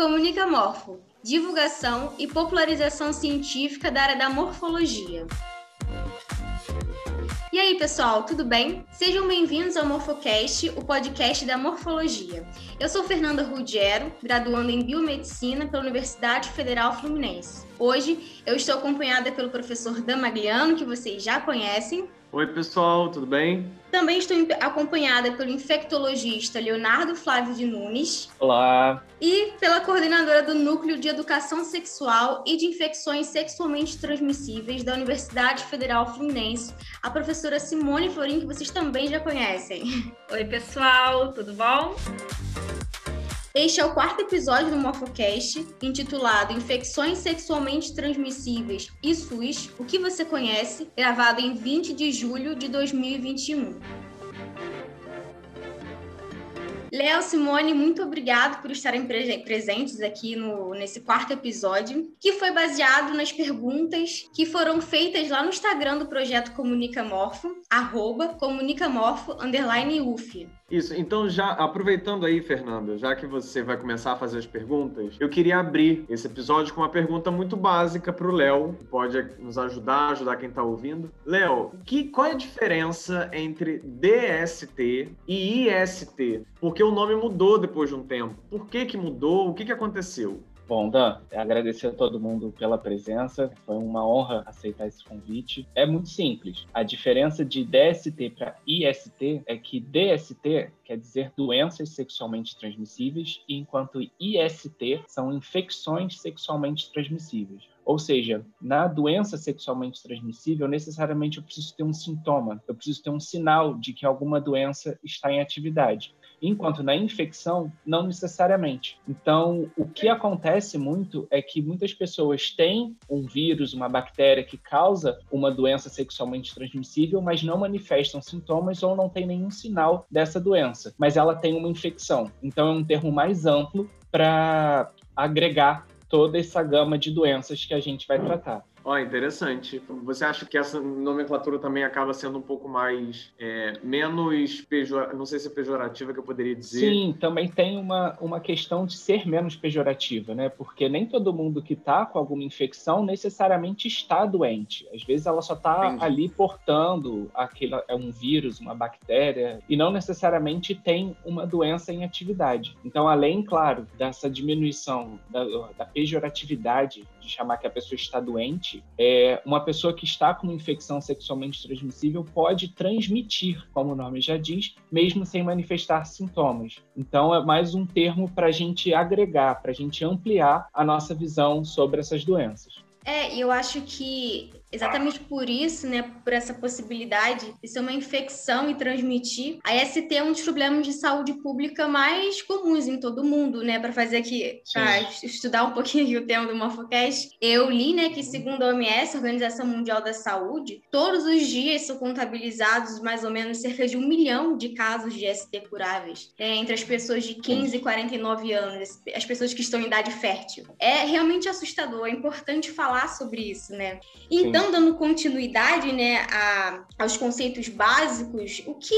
Comunica Morfo, divulgação e popularização científica da área da morfologia. E aí, pessoal, tudo bem? Sejam bem-vindos ao Morfocast, o podcast da morfologia. Eu sou Fernanda Ruggiero, graduando em Biomedicina pela Universidade Federal Fluminense. Hoje eu estou acompanhada pelo professor Damagliano, que vocês já conhecem. Oi, pessoal, tudo bem? Também estou acompanhada pelo infectologista Leonardo Flávio de Nunes. Olá. E pela coordenadora do Núcleo de Educação Sexual e de Infecções Sexualmente Transmissíveis da Universidade Federal Fluminense, a professora Simone Florim, que vocês também já conhecem. Oi, pessoal, tudo bom? Este é o quarto episódio do Morfocast, intitulado Infecções Sexualmente Transmissíveis e SUS, o que você conhece, gravado em 20 de julho de 2021. Léo, Simone, muito obrigado por estarem presentes aqui no, nesse quarto episódio, que foi baseado nas perguntas que foram feitas lá no Instagram do projeto Comunicamorfo, arroba comunicamorfo, underline UF. Isso, então já aproveitando aí, Fernanda, já que você vai começar a fazer as perguntas, eu queria abrir esse episódio com uma pergunta muito básica para o Léo, que pode nos ajudar, ajudar quem está ouvindo. Léo, que, qual é a diferença entre DST e IST? Porque o nome mudou depois de um tempo. Por que, que mudou? O que, que aconteceu? Bom, Dan, agradecer a todo mundo pela presença. Foi uma honra aceitar esse convite. É muito simples. A diferença de DST para IST é que DST quer dizer doenças sexualmente transmissíveis, enquanto IST são infecções sexualmente transmissíveis. Ou seja, na doença sexualmente transmissível, necessariamente eu preciso ter um sintoma, eu preciso ter um sinal de que alguma doença está em atividade enquanto na infecção, não necessariamente. Então, o que acontece muito é que muitas pessoas têm um vírus, uma bactéria que causa uma doença sexualmente transmissível, mas não manifestam sintomas ou não tem nenhum sinal dessa doença, mas ela tem uma infecção. Então, é um termo mais amplo para agregar toda essa gama de doenças que a gente vai tratar. Ó, oh, interessante. Você acha que essa nomenclatura também acaba sendo um pouco mais é, menos pejorativa, não sei se é pejorativa que eu poderia dizer. Sim, também tem uma, uma questão de ser menos pejorativa, né? Porque nem todo mundo que está com alguma infecção necessariamente está doente. Às vezes ela só está ali portando aquele, é um vírus, uma bactéria, e não necessariamente tem uma doença em atividade. Então, além, claro, dessa diminuição da, da pejoratividade de chamar que a pessoa está doente, é, uma pessoa que está com uma infecção sexualmente transmissível pode transmitir, como o nome já diz, mesmo sem manifestar sintomas. Então, é mais um termo para a gente agregar, para a gente ampliar a nossa visão sobre essas doenças. É, eu acho que Exatamente por isso, né, por essa possibilidade de ser uma infecção e transmitir, a ST é um dos problemas de saúde pública mais comuns em todo o mundo, né, para fazer aqui, para estudar um pouquinho o tema do Morfocast. Eu li, né, que segundo a OMS, Organização Mundial da Saúde, todos os dias são contabilizados mais ou menos cerca de um milhão de casos de ST curáveis é, entre as pessoas de 15 e 49 anos, as pessoas que estão em idade fértil. É realmente assustador, é importante falar sobre isso, né? Então, então, dando continuidade né, a, aos conceitos básicos, o que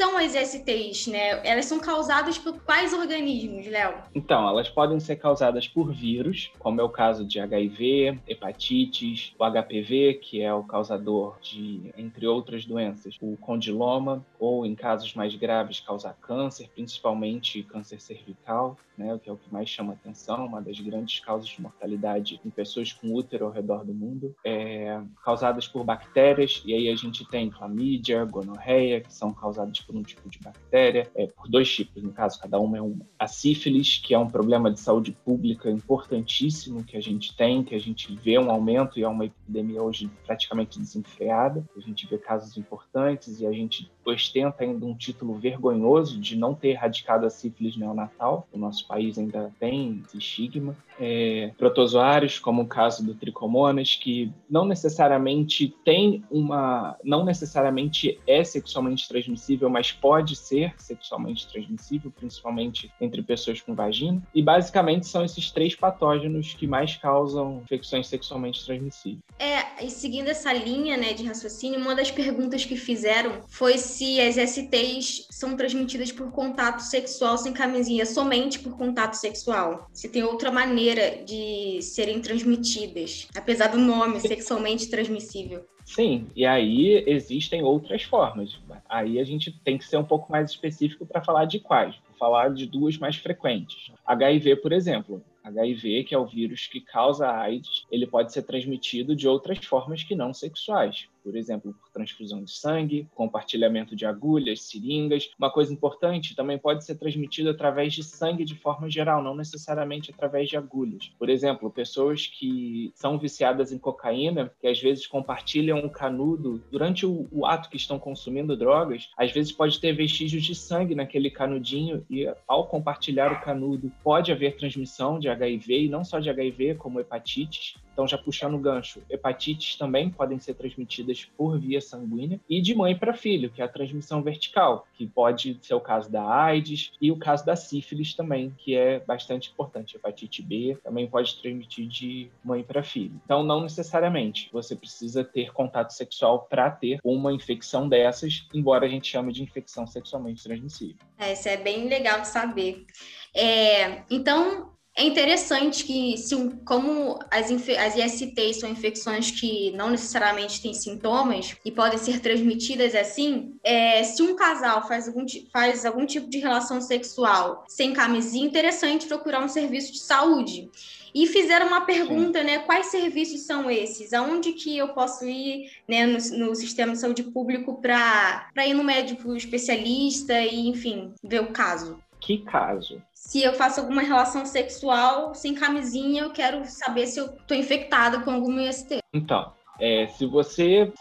são as STIs, né? Elas são causadas por quais organismos, Léo? Então, elas podem ser causadas por vírus, como é o caso de HIV, hepatites, o HPV, que é o causador de, entre outras doenças, o condiloma, ou em casos mais graves, causar câncer, principalmente câncer cervical, né? Que é o que mais chama atenção, uma das grandes causas de mortalidade em pessoas com útero ao redor do mundo, é, causadas por bactérias, e aí a gente tem clamídia, gonorreia, que são causadas por um tipo de bactéria, é, por dois tipos, no caso, cada uma é uma. A sífilis, que é um problema de saúde pública importantíssimo que a gente tem, que a gente vê um aumento e é uma epidemia hoje praticamente desenfreada. A gente vê casos importantes e a gente ostenta ainda um título vergonhoso de não ter erradicado a sífilis neonatal. O nosso país ainda tem esse estigma. É, protozoários, como o caso do tricomonas, que não necessariamente tem uma, não necessariamente é sexualmente transmissível, mas pode ser sexualmente transmissível, principalmente entre pessoas com vagina. E basicamente são esses três patógenos que mais causam infecções sexualmente transmissíveis. É, e seguindo essa linha, né, de raciocínio, uma das perguntas que fizeram foi se se as STs são transmitidas por contato sexual sem camisinha, somente por contato sexual. Se tem outra maneira de serem transmitidas, apesar do nome sexualmente transmissível. Sim, e aí existem outras formas. Aí a gente tem que ser um pouco mais específico para falar de quais. Vou falar de duas mais frequentes. HIV, por exemplo. HIV, que é o vírus que causa AIDS, ele pode ser transmitido de outras formas que não sexuais por exemplo, por transfusão de sangue, compartilhamento de agulhas, seringas. Uma coisa importante, também pode ser transmitido através de sangue de forma geral, não necessariamente através de agulhas. Por exemplo, pessoas que são viciadas em cocaína, que às vezes compartilham o canudo durante o, o ato que estão consumindo drogas, às vezes pode ter vestígios de sangue naquele canudinho e ao compartilhar o canudo pode haver transmissão de HIV e não só de HIV, como hepatites. Então, já puxando o gancho, hepatites também podem ser transmitidas por via sanguínea e de mãe para filho, que é a transmissão vertical, que pode ser o caso da AIDS e o caso da sífilis também, que é bastante importante. Hepatite B também pode transmitir de mãe para filho. Então, não necessariamente você precisa ter contato sexual para ter uma infecção dessas, embora a gente chame de infecção sexualmente transmissível. É, isso é bem legal de saber. É, então, é interessante que, se, como as, as ISTs são infecções que não necessariamente têm sintomas e podem ser transmitidas assim, é, se um casal faz algum, faz algum tipo de relação sexual sem camisinha, é interessante procurar um serviço de saúde. E fizeram uma pergunta, né? Quais serviços são esses? Aonde que eu posso ir né, no, no sistema de saúde público para ir no médico especialista e, enfim, ver o caso? Que caso? se eu faço alguma relação sexual sem camisinha, eu quero saber se eu estou infectada com algum IST. Então, é, se você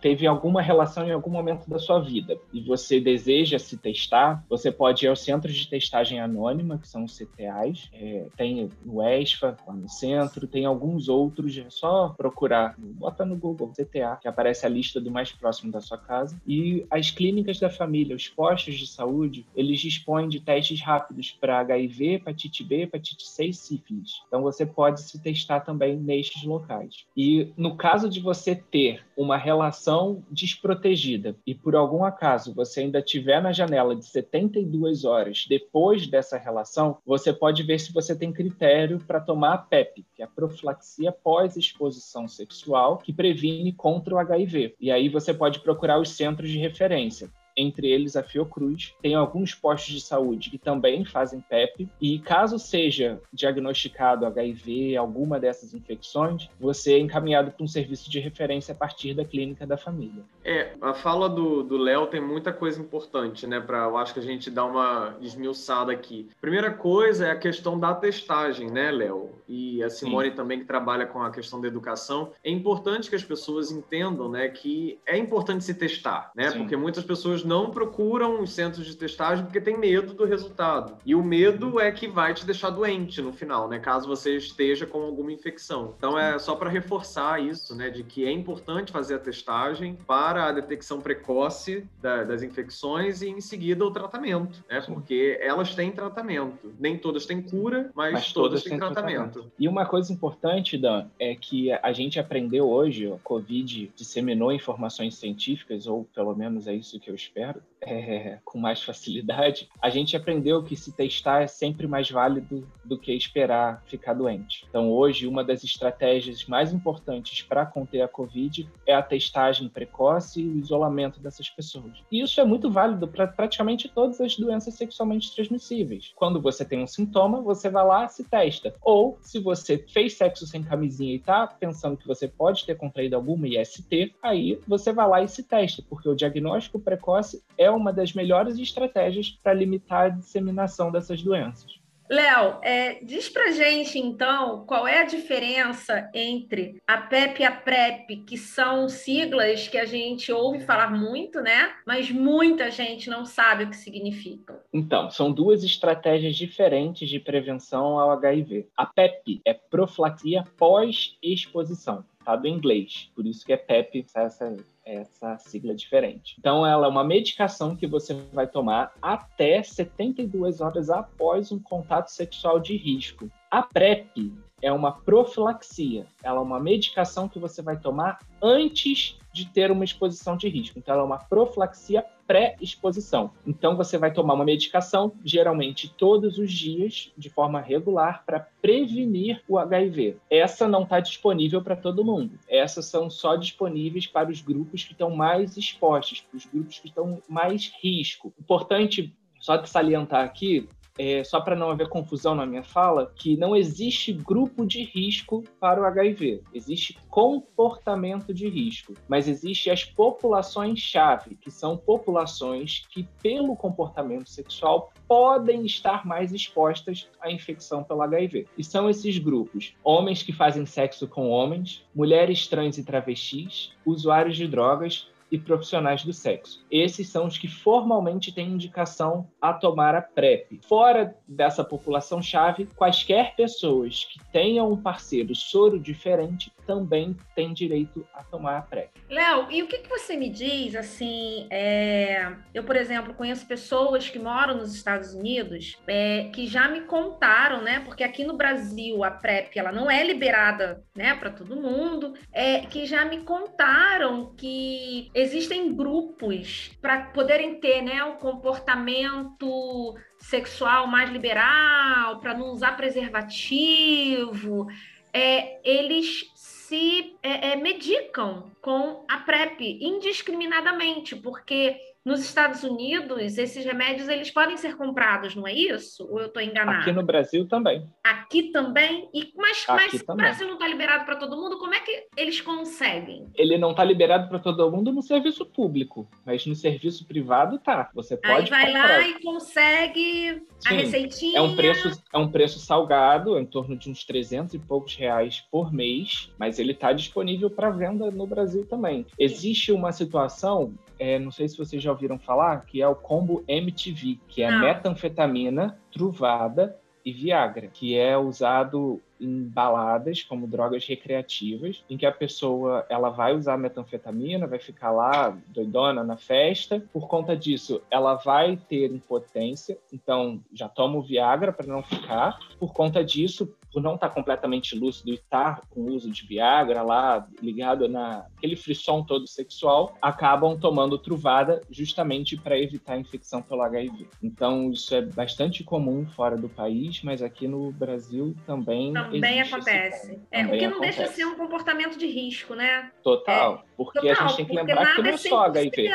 teve alguma relação em algum momento da sua vida e você deseja se testar, você pode ir aos centros de testagem anônima, que são os CTAs. É, tem o ESFA lá no centro, tem alguns outros, é só procurar, bota no Google CTA, que aparece a lista do mais próximo da sua casa. E as clínicas da família, os postos de saúde, eles dispõem de testes rápidos para HIV, hepatite B, hepatite C e sífilis. Então você pode se testar também nestes locais. E no caso de você ter uma relação desprotegida e por algum acaso você ainda tiver na janela de 72 horas depois dessa relação, você pode ver se você tem critério para tomar a PEP, que é a profilaxia pós-exposição sexual, que previne contra o HIV. E aí você pode procurar os centros de referência entre eles a Fiocruz. Tem alguns postos de saúde que também fazem PEP. E caso seja diagnosticado HIV, alguma dessas infecções, você é encaminhado para um serviço de referência a partir da clínica da família. É, a fala do Léo tem muita coisa importante, né? Para eu acho que a gente dar uma esmiuçada aqui. Primeira coisa é a questão da testagem, né, Léo? E a Simone Sim. também que trabalha com a questão da educação. É importante que as pessoas entendam, né, que é importante se testar, né? Sim. Porque muitas pessoas não procuram os centros de testagem porque tem medo do resultado. E o medo é que vai te deixar doente no final, né? Caso você esteja com alguma infecção. Então é só para reforçar isso, né? De que é importante fazer a testagem para a detecção precoce da, das infecções e em seguida o tratamento, né? Porque elas têm tratamento. Nem todas têm cura, mas, mas todas, todas têm tratamento. tratamento. E uma coisa importante, Dan, é que a gente aprendeu hoje, a Covid disseminou informações científicas, ou pelo menos é isso que eu espero espero, é, com mais facilidade, a gente aprendeu que se testar é sempre mais válido do que esperar ficar doente. Então, hoje, uma das estratégias mais importantes para conter a Covid é a testagem precoce e o isolamento dessas pessoas. E isso é muito válido para praticamente todas as doenças sexualmente transmissíveis. Quando você tem um sintoma, você vai lá se testa. Ou, se você fez sexo sem camisinha e está pensando que você pode ter contraído alguma IST, aí você vai lá e se testa, porque o diagnóstico precoce é uma das melhores estratégias para limitar a disseminação dessas doenças. Léo, é, diz pra gente então qual é a diferença entre a PEP e a PrEP, que são siglas que a gente ouve falar muito, né? Mas muita gente não sabe o que significam. Então, são duas estratégias diferentes de prevenção ao HIV. A PEP é profilaxia pós-exposição, tá? Do inglês, por isso que é PEP, essa essa sigla diferente. Então, ela é uma medicação que você vai tomar até 72 horas após um contato sexual de risco. A PrEP é uma profilaxia, ela é uma medicação que você vai tomar antes de ter uma exposição de risco. Então, ela é uma profilaxia pré-exposição. Então, você vai tomar uma medicação, geralmente todos os dias, de forma regular, para prevenir o HIV. Essa não está disponível para todo mundo. Essas são só disponíveis para os grupos que estão mais expostos, para os grupos que estão mais risco. Importante só salientar aqui é, só para não haver confusão na minha fala, que não existe grupo de risco para o HIV. Existe comportamento de risco, mas existe as populações-chave, que são populações que, pelo comportamento sexual, podem estar mais expostas à infecção pelo HIV. E são esses grupos: homens que fazem sexo com homens, mulheres trans e travestis, usuários de drogas, e profissionais do sexo. Esses são os que formalmente têm indicação a tomar a PrEP. Fora dessa população-chave, quaisquer pessoas que tenham um parceiro soro diferente também têm direito a tomar a PrEP. Léo, e o que, que você me diz, assim, é... eu, por exemplo, conheço pessoas que moram nos Estados Unidos é, que já me contaram, né, porque aqui no Brasil a PrEP, ela não é liberada, né, para todo mundo, é, que já me contaram que existem grupos para poderem ter né, um comportamento sexual mais liberal, para não usar preservativo. É, eles se é, é, medicam com a PrEP indiscriminadamente, porque nos Estados Unidos, esses remédios eles podem ser comprados, não é isso? Ou eu estou enganado? Aqui no Brasil também. Aqui também? E, mas mas também. o Brasil não está liberado para todo mundo? Como é que eles conseguem? Ele não está liberado para todo mundo no serviço público, mas no serviço privado tá. Você pode Aí vai comprar. lá e consegue Sim, a receitinha. É um, preço, é um preço salgado, em torno de uns 300 e poucos reais por mês, mas ele está disponível para venda no Brasil também. Existe uma situação é, não sei se vocês já ouviram falar, que é o combo MTV, que é não. metanfetamina, truvada e Viagra, que é usado em baladas como drogas recreativas, em que a pessoa ela vai usar metanfetamina, vai ficar lá doidona na festa. Por conta disso, ela vai ter impotência, então já toma o Viagra para não ficar. Por conta disso, por não estar completamente lúcido e estar com o uso de Viagra lá, ligado naquele frisson todo sexual, acabam tomando truvada justamente para evitar a infecção pelo HIV. Então, isso é bastante comum fora do país, mas aqui no Brasil também. Também acontece. É, também o que não acontece. deixa de ser um comportamento de risco, né? Total. É, porque total, a gente tem que lembrar que não é só HIV.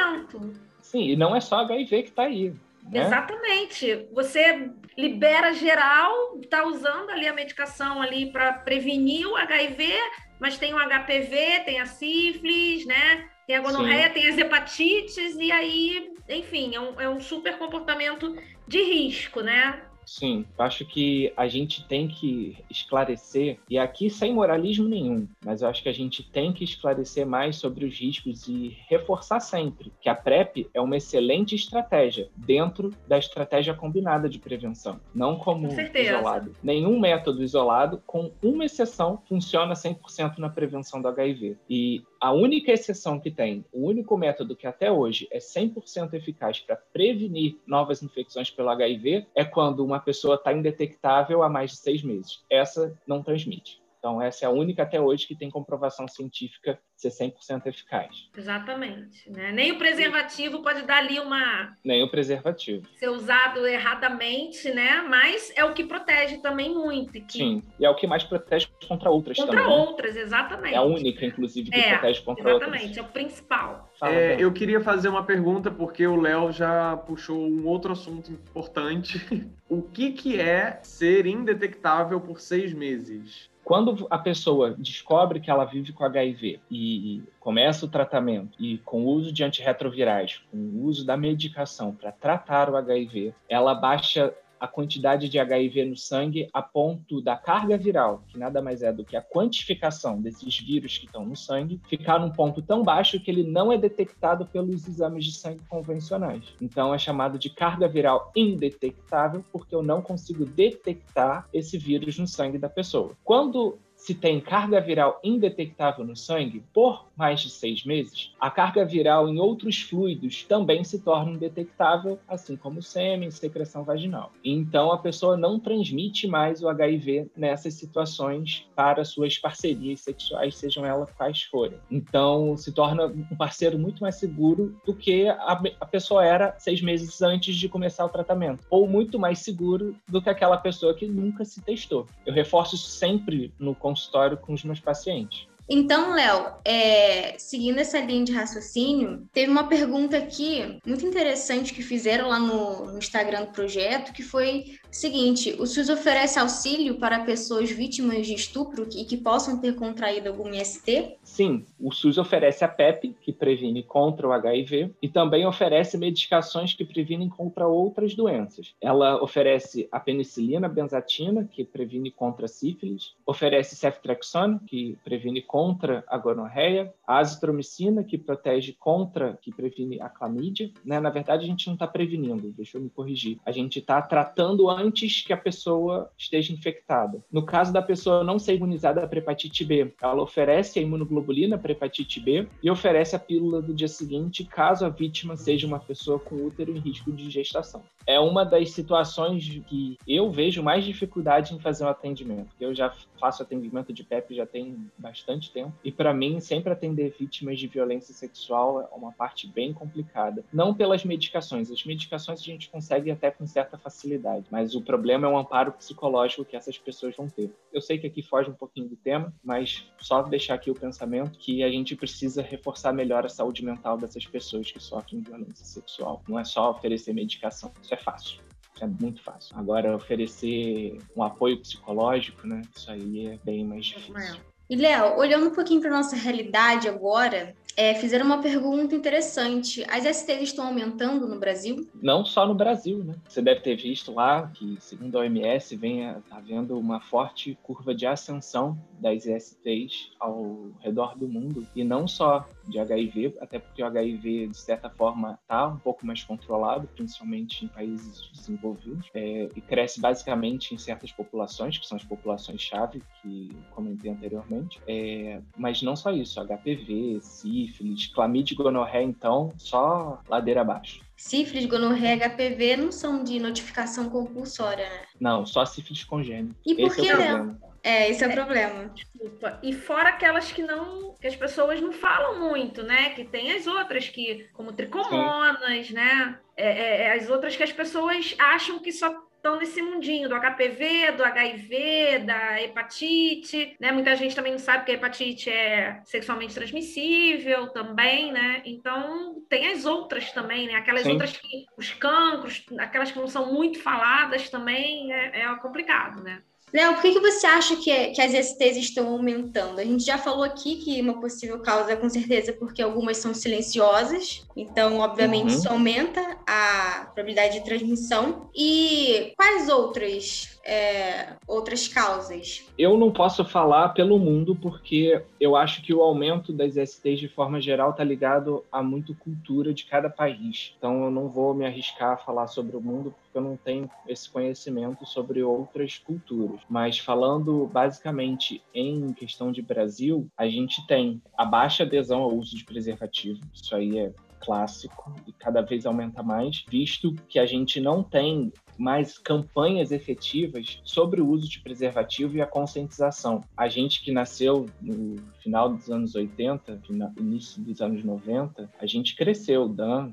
Sim, e não é só HIV que está aí. Né? Exatamente. Você libera geral, está usando ali a medicação ali para prevenir o HIV, mas tem o HPV, tem a sífilis, né? Tem a gonorreia, Sim. tem as hepatites, e aí, enfim, é um, é um super comportamento de risco, né? Sim, acho que a gente tem que esclarecer, e aqui sem moralismo nenhum, mas eu acho que a gente tem que esclarecer mais sobre os riscos e reforçar sempre que a PrEP é uma excelente estratégia dentro da estratégia combinada de prevenção, não como com isolado. Nenhum método isolado, com uma exceção, funciona 100% na prevenção do HIV. E a única exceção que tem, o único método que até hoje é 100% eficaz para prevenir novas infecções pelo HIV é quando uma pessoa está indetectável há mais de seis meses. Essa não transmite. Então, essa é a única até hoje que tem comprovação científica ser 100% eficaz. Exatamente. Né? Nem o preservativo pode dar ali uma. Nem o preservativo. Ser usado erradamente, né? Mas é o que protege também muito. Que... Sim, e é o que mais protege contra outras contra também. Contra outras, exatamente. É a única, inclusive, que é, protege contra exatamente, outras. Exatamente, é o principal. É, eu queria fazer uma pergunta, porque o Léo já puxou um outro assunto importante. o que, que é ser indetectável por seis meses? Quando a pessoa descobre que ela vive com HIV e começa o tratamento e com o uso de antirretrovirais, com o uso da medicação para tratar o HIV, ela baixa a quantidade de HIV no sangue a ponto da carga viral, que nada mais é do que a quantificação desses vírus que estão no sangue, ficar num ponto tão baixo que ele não é detectado pelos exames de sangue convencionais. Então é chamado de carga viral indetectável, porque eu não consigo detectar esse vírus no sangue da pessoa. Quando se tem carga viral indetectável no sangue por mais de seis meses, a carga viral em outros fluidos também se torna indetectável, assim como sêmen, secreção vaginal. Então, a pessoa não transmite mais o HIV nessas situações para suas parcerias sexuais, sejam elas quais forem. Então, se torna um parceiro muito mais seguro do que a, a pessoa era seis meses antes de começar o tratamento, ou muito mais seguro do que aquela pessoa que nunca se testou. Eu reforço isso sempre no consultório com os meus pacientes. Então, Léo, é, seguindo essa linha de raciocínio, teve uma pergunta aqui muito interessante que fizeram lá no, no Instagram do projeto, que foi seguinte: o SUS oferece auxílio para pessoas vítimas de estupro e que possam ter contraído algum IST? Sim, o SUS oferece a PEP, que previne contra o HIV, e também oferece medicações que previnem contra outras doenças. Ela oferece a penicilina benzatina, que previne contra sífilis, oferece ceftriaxone, que previne contra a gonorreia, a azitromicina, que protege contra, que previne a clamídia. Né? Na verdade, a gente não está prevenindo, deixa eu me corrigir. A gente está tratando antes que a pessoa esteja infectada. No caso da pessoa não ser imunizada para hepatite B, ela oferece a imunoglobulina para hepatite B e oferece a pílula do dia seguinte caso a vítima seja uma pessoa com útero em risco de gestação. É uma das situações que eu vejo mais dificuldade em fazer o um atendimento. Eu já faço atendimento de PEP já tem bastante tempo e para mim sempre atender vítimas de violência sexual é uma parte bem complicada. Não pelas medicações, as medicações a gente consegue até com certa facilidade, mas o problema é o amparo psicológico que essas pessoas vão ter. Eu sei que aqui foge um pouquinho do tema, mas só deixar aqui o pensamento pensamento que a gente precisa reforçar melhor a saúde mental dessas pessoas que sofrem violência sexual. Não é só oferecer medicação, isso é fácil. Isso é muito fácil. Agora, oferecer um apoio psicológico, né? Isso aí é bem mais difícil. E, Léo, olhando um pouquinho para nossa realidade agora, é, fizeram uma pergunta interessante. As STs estão aumentando no Brasil? Não só no Brasil, né? Você deve ter visto lá que, segundo a OMS, vem havendo uma forte curva de ascensão das STs ao redor do mundo. E não só de HIV, até porque o HIV, de certa forma, está um pouco mais controlado, principalmente em países desenvolvidos, é, e cresce basicamente em certas populações, que são as populações-chave, que comentei anteriormente. É, mas não só isso, HPV, sífilis, clamídia e gonorreia, então, só ladeira abaixo. Sífilis, gonorreia, HPV não são de notificação compulsória, né? Não, só sífilis congênita. E por Esse que, é o problema. É, esse é o é, problema. Desculpa. E fora aquelas que não, que as pessoas não falam muito, né? Que tem as outras que, como tricomonas, Sim. né? É, é, é, as outras que as pessoas acham que só estão nesse mundinho do HPV, do HIV, da hepatite, né? Muita gente também não sabe que a hepatite é sexualmente transmissível também, né? Então tem as outras também, né? Aquelas Sim. outras que os cancros, aquelas que não são muito faladas também é, é complicado, né? Léo, por que, que você acha que, é, que as STs estão aumentando? A gente já falou aqui que uma possível causa é com certeza porque algumas são silenciosas, então, obviamente, uhum. isso aumenta a probabilidade de transmissão. E quais outras é, outras causas? Eu não posso falar pelo mundo porque eu acho que o aumento das STs de forma geral está ligado a muito cultura de cada país. Então eu não vou me arriscar a falar sobre o mundo porque eu não tenho esse conhecimento sobre outras culturas. Mas falando basicamente em questão de Brasil, a gente tem a baixa adesão ao uso de preservativo. Isso aí é clássico e cada vez aumenta mais, visto que a gente não tem mais campanhas efetivas sobre o uso de preservativo e a conscientização. A gente que nasceu no final dos anos 80, início dos anos 90, a gente cresceu. Dan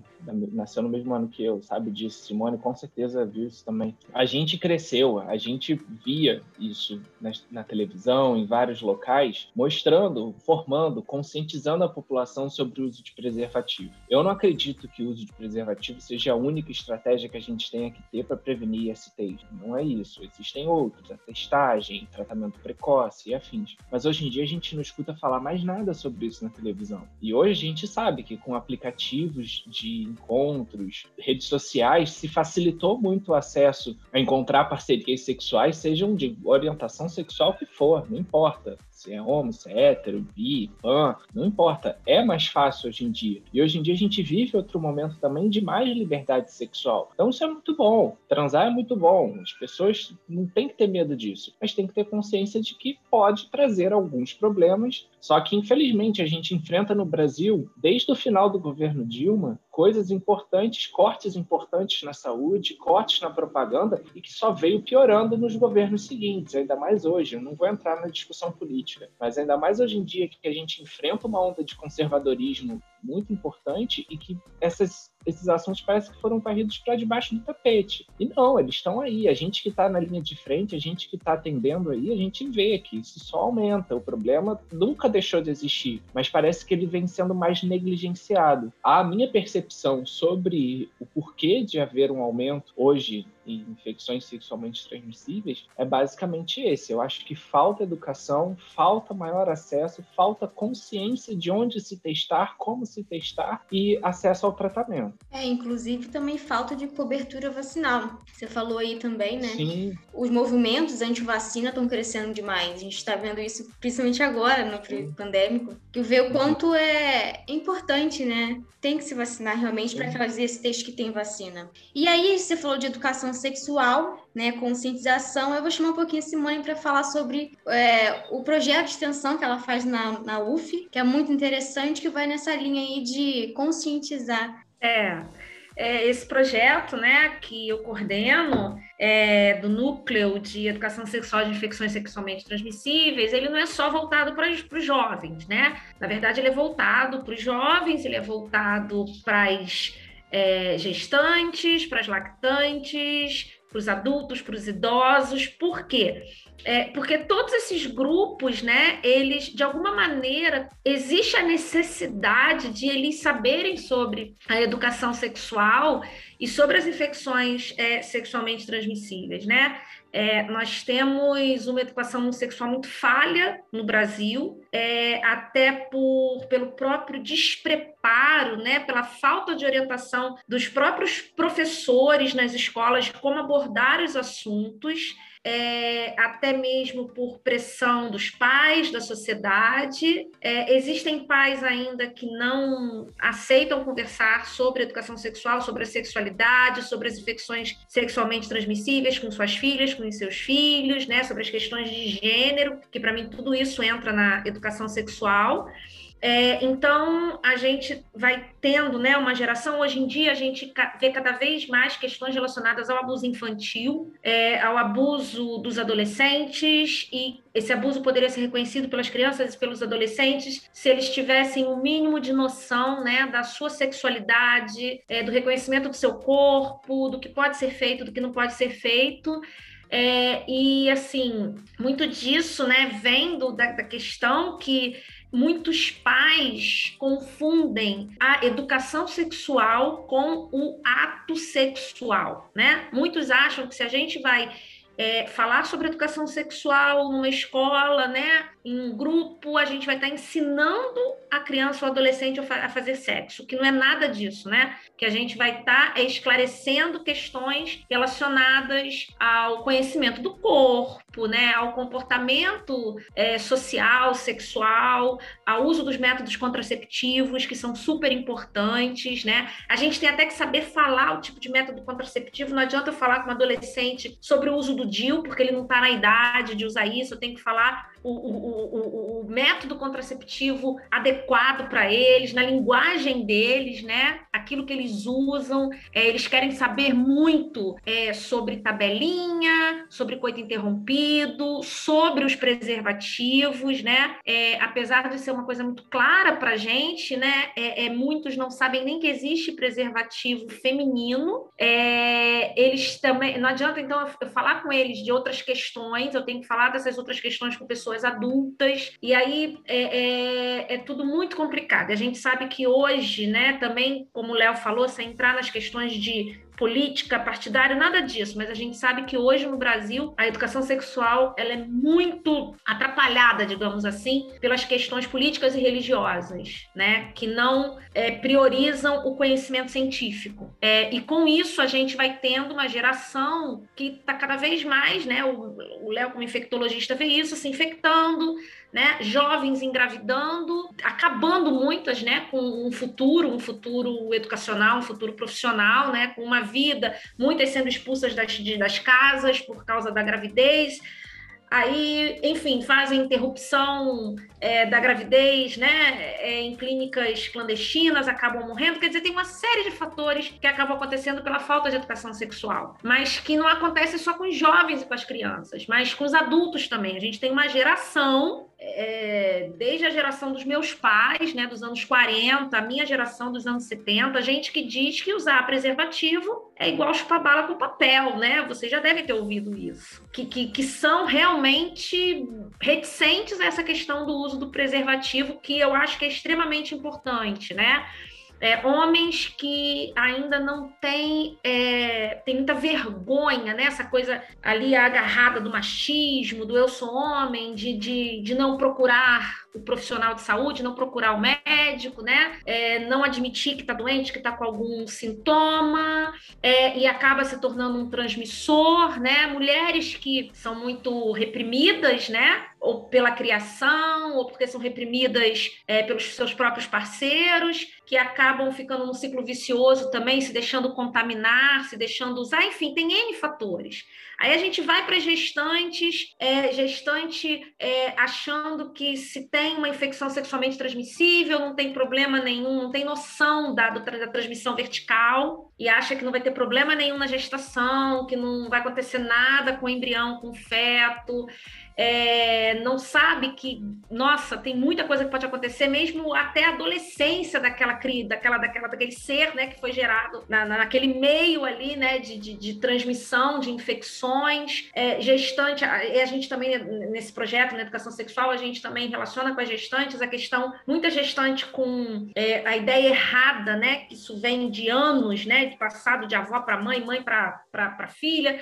nasceu no mesmo ano que eu, sabe disso. Simone com certeza viu isso também. A gente cresceu, a gente via isso na, na televisão, em vários locais, mostrando, formando, conscientizando a população sobre o uso de preservativo. Eu não acredito que o uso de preservativo seja a única estratégia que a gente tenha que ter para prevenir ISTs. Não é isso. Existem outros, a testagem, tratamento precoce e afins. Mas hoje em dia a gente não escuta falar mais nada sobre isso na televisão. E hoje a gente sabe que com aplicativos de encontros, redes sociais, se facilitou muito o acesso a encontrar parcerias sexuais, sejam de orientação sexual que for, não importa se é homo, se é hétero, bi, pan, não importa. É mais fácil hoje em dia. E hoje em dia a gente vive outro momento também de mais liberdade sexual. Então isso é muito bom. Transar é muito bom. As pessoas não têm que ter medo disso, mas tem que ter consciência de que pode trazer alguns problemas. Só que, infelizmente, a gente enfrenta no Brasil, desde o final do governo Dilma, coisas importantes, cortes importantes na saúde, cortes na propaganda, e que só veio piorando nos governos seguintes, ainda mais hoje. Eu não vou entrar na discussão política, mas ainda mais hoje em dia que a gente enfrenta uma onda de conservadorismo muito importante e que essas, esses assuntos parecem que foram varridos para debaixo do tapete. E não, eles estão aí. A gente que está na linha de frente, a gente que está atendendo aí, a gente vê que isso só aumenta. O problema nunca deixou de existir, mas parece que ele vem sendo mais negligenciado. A minha percepção sobre o porquê de haver um aumento hoje em infecções sexualmente transmissíveis é basicamente esse. Eu acho que falta educação, falta maior acesso, falta consciência de onde se testar, como se testar e acesso ao tratamento. É, inclusive também falta de cobertura vacinal. Você falou aí também, né? Sim. Os movimentos anti-vacina estão crescendo demais. A gente está vendo isso principalmente agora, no pandêmico, que vê o quanto é importante, né? Tem que se vacinar realmente para fazer esse texto que tem vacina. E aí, você falou de educação sexual, né, conscientização. Eu vou chamar um pouquinho a Simone para falar sobre é, o projeto de extensão que ela faz na, na UF, que é muito interessante, que vai nessa linha aí de conscientizar. É, é esse projeto, né, que eu coordeno, é, do núcleo de educação sexual de infecções sexualmente transmissíveis, ele não é só voltado para os jovens, né? Na verdade, ele é voltado para os jovens, ele é voltado para as é, gestantes, para as lactantes, para os adultos, para os idosos. Por quê? É, porque todos esses grupos, né, eles, de alguma maneira, existe a necessidade de eles saberem sobre a educação sexual e sobre as infecções é, sexualmente transmissíveis, né? É, nós temos uma educação sexual muito falha no Brasil, é, até por, pelo próprio despreparo, né, pela falta de orientação dos próprios professores nas escolas de como abordar os assuntos é, até mesmo por pressão dos pais, da sociedade. É, existem pais ainda que não aceitam conversar sobre educação sexual, sobre a sexualidade, sobre as infecções sexualmente transmissíveis com suas filhas, com seus filhos, né, sobre as questões de gênero, que para mim tudo isso entra na educação sexual. É, então, a gente vai tendo né, uma geração, hoje em dia, a gente vê cada vez mais questões relacionadas ao abuso infantil, é, ao abuso dos adolescentes, e esse abuso poderia ser reconhecido pelas crianças e pelos adolescentes se eles tivessem o um mínimo de noção né, da sua sexualidade, é, do reconhecimento do seu corpo, do que pode ser feito, do que não pode ser feito. É, e assim, muito disso né, vem do, da, da questão que muitos pais confundem a educação sexual com o ato sexual, né? Muitos acham que se a gente vai é, falar sobre educação sexual numa escola, né, em grupo, a gente vai estar ensinando a criança ou adolescente a fazer sexo, que não é nada disso, né? Que a gente vai estar esclarecendo questões relacionadas ao conhecimento do corpo, né, ao comportamento é, social, sexual, ao uso dos métodos contraceptivos, que são super importantes, né? A gente tem até que saber falar o tipo de método contraceptivo, não adianta eu falar com um adolescente sobre o uso do DIU, porque ele não está na idade de usar isso, eu tenho que falar o, o, o, o método contraceptivo adequado para eles, na linguagem deles, né? Aquilo que eles usam. É, eles querem saber muito é, sobre tabelinha, sobre coito interrompido, sobre os preservativos, né? É, apesar de ser uma coisa muito clara para gente, né? É, é, muitos não sabem nem que existe preservativo feminino. É, eles também. Não adianta, então, eu falar com eles de outras questões, eu tenho que falar dessas outras questões com pessoas pessoas adultas, e aí é, é, é tudo muito complicado. A gente sabe que hoje, né, também, como o Léo falou, sem entrar nas questões de política partidária, nada disso, mas a gente sabe que hoje no Brasil a educação sexual ela é muito atrapalhada, digamos assim, pelas questões políticas e religiosas, né, que não é, priorizam o conhecimento científico. É, e com isso a gente vai tendo uma geração que está cada vez mais, né, o Léo como infectologista vê isso, se infectando, né? Jovens engravidando, acabando muitas, né? Com um futuro, um futuro educacional, um futuro profissional, né? Com uma vida, muitas sendo expulsas das, das casas por causa da gravidez aí, enfim, fazem interrupção é, da gravidez, né, é, em clínicas clandestinas, acabam morrendo. Quer dizer, tem uma série de fatores que acabam acontecendo pela falta de educação sexual, mas que não acontece só com os jovens e com as crianças, mas com os adultos também. A gente tem uma geração é, desde a geração dos meus pais, né, dos anos 40, a minha geração dos anos 70, gente que diz que usar preservativo é igual chupar bala com papel, né? Vocês já devem ter ouvido isso. Que, que, que são realmente reticentes a essa questão do uso do preservativo, que eu acho que é extremamente importante, né? É, homens que ainda não têm é, tem muita vergonha, né? Essa coisa ali agarrada do machismo, do eu sou homem, de, de, de não procurar o profissional de saúde, não procurar o médico, né? É, não admitir que está doente, que está com algum sintoma, é, e acaba se tornando um transmissor, né? Mulheres que são muito reprimidas, né? Ou pela criação, ou porque são reprimidas é, pelos seus próprios parceiros, que acabam ficando num ciclo vicioso também, se deixando contaminar, se deixando usar, enfim, tem N fatores. Aí a gente vai para gestantes, é, gestante é, achando que se tem uma infecção sexualmente transmissível, não tem problema nenhum, não tem noção da, da transmissão vertical e acha que não vai ter problema nenhum na gestação, que não vai acontecer nada com o embrião, com o feto é, não sabe que, nossa, tem muita coisa que pode acontecer, mesmo até a adolescência daquela, daquela, daquela, daquele ser né, que foi gerado na, naquele meio ali né, de, de, de transmissão de infecções, é, gestante, a, a gente também, nesse projeto na educação sexual, a gente também relaciona com as gestantes a questão, muita gestante com é, a ideia errada, né, que isso vem de anos, né, de passado de avó para mãe, mãe para filha,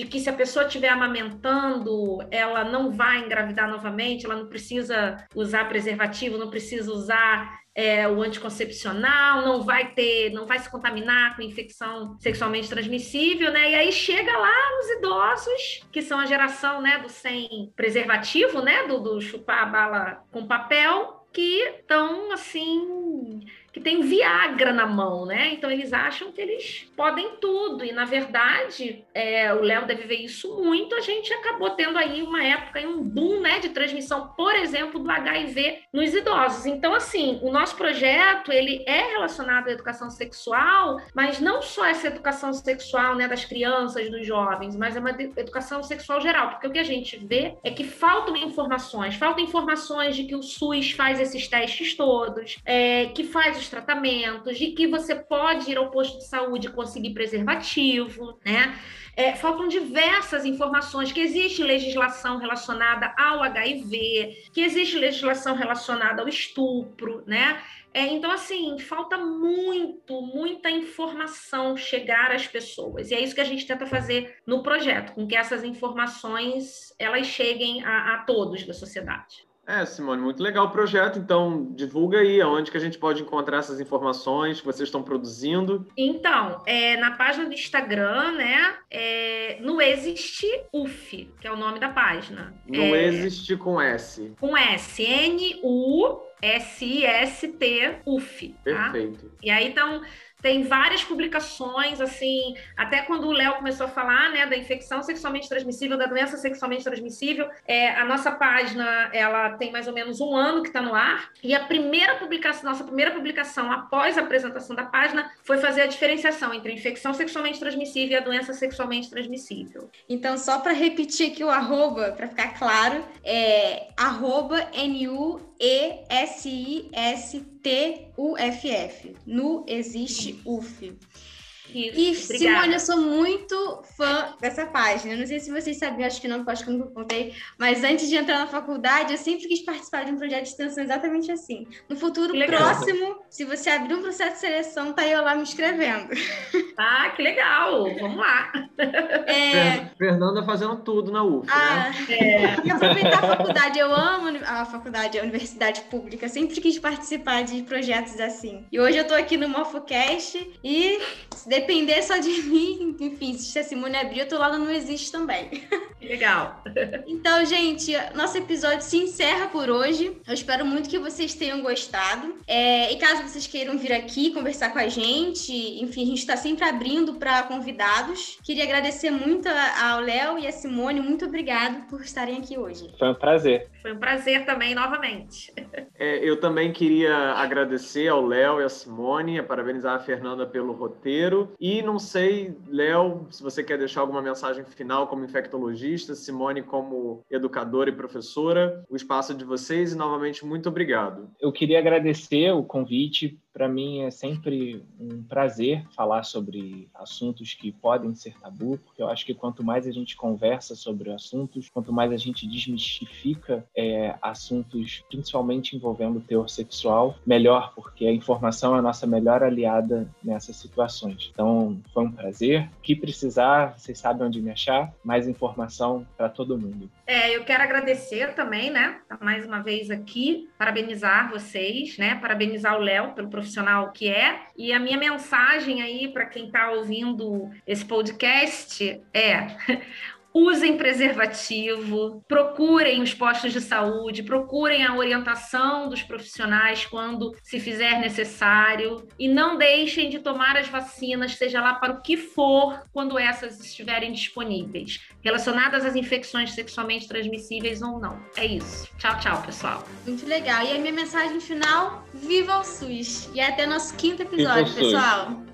de que se a pessoa estiver amamentando, ela não vai engravidar novamente, ela não precisa usar preservativo, não precisa usar é, o anticoncepcional, não vai ter, não vai se contaminar com infecção sexualmente transmissível, né? E aí chega lá nos idosos, que são a geração, né, do sem preservativo, né, do, do chupar a bala com papel, que estão assim que tem Viagra na mão, né? Então eles acham que eles podem tudo. E na verdade, é, o Léo deve ver isso muito. A gente acabou tendo aí uma época, um boom né, de transmissão, por exemplo, do HIV nos idosos. Então, assim, o nosso projeto ele é relacionado à educação sexual, mas não só essa educação sexual né, das crianças, dos jovens, mas é uma educação sexual geral. Porque o que a gente vê é que faltam informações, faltam informações de que o SUS faz esses testes todos, é, que faz os tratamentos, de que você pode ir ao posto de saúde e conseguir preservativo, né? É, faltam diversas informações que existe legislação relacionada ao HIV, que existe legislação relacionada ao estupro, né? É, então, assim, falta muito, muita informação chegar às pessoas. E é isso que a gente tenta fazer no projeto, com que essas informações elas cheguem a, a todos da sociedade. É, Simone, muito legal o projeto. Então, divulga aí aonde que a gente pode encontrar essas informações que vocês estão produzindo. Então, é, na página do Instagram, né? É, no Existe UF, que é o nome da página. No é, Existe com S. Com S. N-U S-I-S-T UF. Tá? Perfeito. E aí, então, tem várias publicações, assim, até quando o Léo começou a falar, né, da infecção sexualmente transmissível, da doença sexualmente transmissível, é, a nossa página, ela tem mais ou menos um ano que está no ar, e a primeira publicação, nossa primeira publicação após a apresentação da página foi fazer a diferenciação entre a infecção sexualmente transmissível e a doença sexualmente transmissível. Então, só para repetir aqui o arroba, para ficar claro, é arroba N-U-E-S-I-S-T-U-F-F. No Existe UF. Isso, e, Simone, eu sou muito fã dessa página. Não sei se vocês sabiam, acho que não, acho que eu nunca contei, mas antes de entrar na faculdade, eu sempre quis participar de um projeto de extensão exatamente assim. No futuro próximo, se você abrir um processo de seleção, tá eu lá me inscrevendo. Ah, que legal! Vamos lá! É... Fernanda fazendo tudo na UF, ah, né? É. E aproveitar a faculdade. Eu amo a faculdade, a universidade pública. Sempre quis participar de projetos assim. E hoje eu tô aqui no MorfoCast e, se depender só de mim, enfim, se a Simone abrir, eu tô lá no Não Existe também. Legal. Então, gente, nosso episódio se encerra por hoje. Eu espero muito que vocês tenham gostado. É, e caso vocês queiram vir aqui conversar com a gente, enfim, a gente está sempre abrindo para convidados. Queria agradecer muito ao Léo e a Simone. Muito obrigado por estarem aqui hoje. Foi um prazer. Foi um prazer também, novamente. É, eu também queria agradecer ao Léo e a Simone, parabenizar a Fernanda pelo roteiro. E não sei, Léo, se você quer deixar alguma mensagem final como infectologista, Simone como educadora e professora, o espaço é de vocês e novamente muito obrigado. Eu queria agradecer o convite para mim é sempre um prazer falar sobre assuntos que podem ser tabu, porque eu acho que quanto mais a gente conversa sobre assuntos, quanto mais a gente desmistifica é, assuntos, principalmente envolvendo o teor sexual, melhor, porque a informação é a nossa melhor aliada nessas situações. Então, foi um prazer. O que precisar, vocês sabem onde me achar. Mais informação para todo mundo. É, eu quero agradecer também, né? Mais uma vez aqui, parabenizar vocês, né? Parabenizar o Léo pelo profissional que é. E a minha mensagem aí para quem está ouvindo esse podcast é usem preservativo, procurem os postos de saúde, procurem a orientação dos profissionais quando se fizer necessário e não deixem de tomar as vacinas, seja lá para o que for, quando essas estiverem disponíveis, relacionadas às infecções sexualmente transmissíveis ou não. É isso. Tchau, tchau, pessoal. Muito legal. E a minha mensagem final: viva o SUS! E até nosso quinto episódio, pessoal.